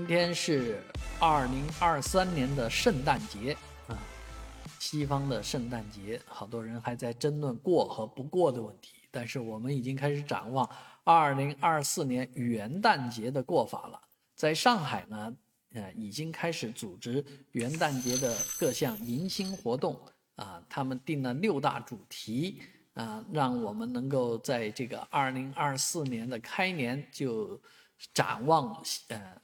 今天是二零二三年的圣诞节啊，西方的圣诞节，好多人还在争论过和不过的问题。但是我们已经开始展望二零二四年元旦节的过法了。在上海呢，呃，已经开始组织元旦节的各项迎新活动啊，他们定了六大主题啊，让我们能够在这个二零二四年的开年就展望呃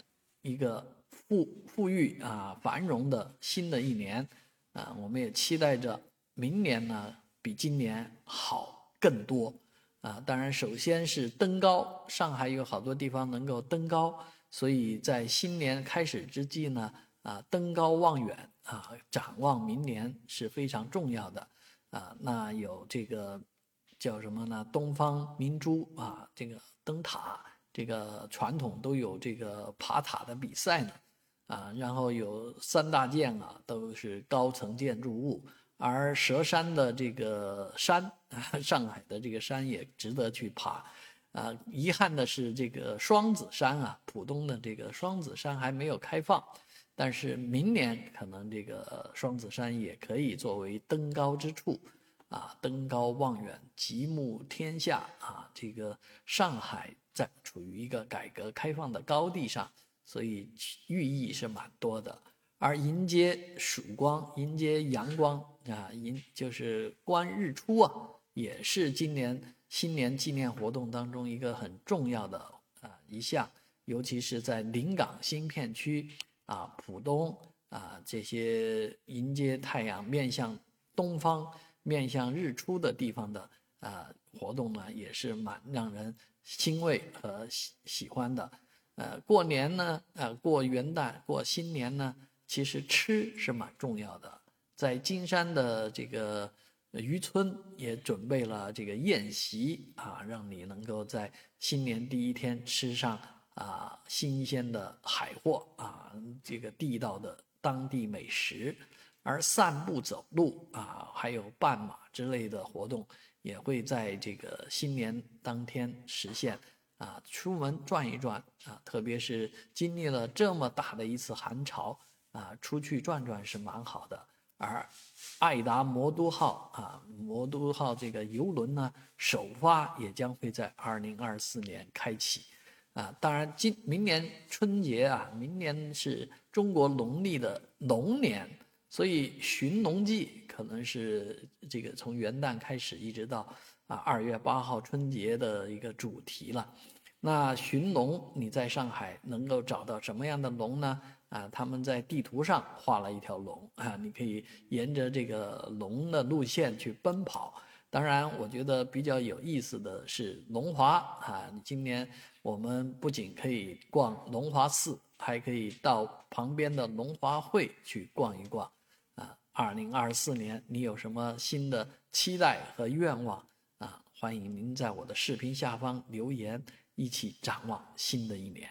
一个富富裕啊繁荣的新的一年啊，我们也期待着明年呢比今年好。更多啊！当然，首先是登高，上海有好多地方能够登高，所以在新年开始之际呢，啊，登高望远啊，展望明年是非常重要的啊。那有这个叫什么呢？东方明珠啊，这个灯塔，这个传统都有这个爬塔的比赛呢啊。然后有三大件啊，都是高层建筑物。而佘山的这个山啊，上海的这个山也值得去爬，啊，遗憾的是这个双子山啊，浦东的这个双子山还没有开放，但是明年可能这个双子山也可以作为登高之处，啊，登高望远，极目天下啊，这个上海在处于一个改革开放的高地上，所以寓意是蛮多的。而迎接曙光、迎接阳光啊，迎就是观日出啊，也是今年新年纪念活动当中一个很重要的啊一项，尤其是在临港新片区啊、浦东啊这些迎接太阳、面向东方、面向日出的地方的啊活动呢，也是蛮让人欣慰和喜喜欢的。呃，过年呢，呃，过元旦、过新年呢。其实吃是蛮重要的，在金山的这个渔村也准备了这个宴席啊，让你能够在新年第一天吃上啊新鲜的海货啊，这个地道的当地美食。而散步走路啊，还有半马之类的活动，也会在这个新年当天实现啊。出门转一转啊，特别是经历了这么大的一次寒潮。啊，出去转转是蛮好的。而爱达魔都号啊，魔都号这个游轮呢，首发也将会在二零二四年开启。啊，当然今明年春节啊，明年是中国农历的龙年，所以寻龙记可能是这个从元旦开始一直到啊二月八号春节的一个主题了。那寻龙，你在上海能够找到什么样的龙呢？啊，他们在地图上画了一条龙啊，你可以沿着这个龙的路线去奔跑。当然，我觉得比较有意思的是龙华啊，今年我们不仅可以逛龙华寺，还可以到旁边的龙华会去逛一逛。二零二四年你有什么新的期待和愿望啊？欢迎您在我的视频下方留言。一起展望新的一年。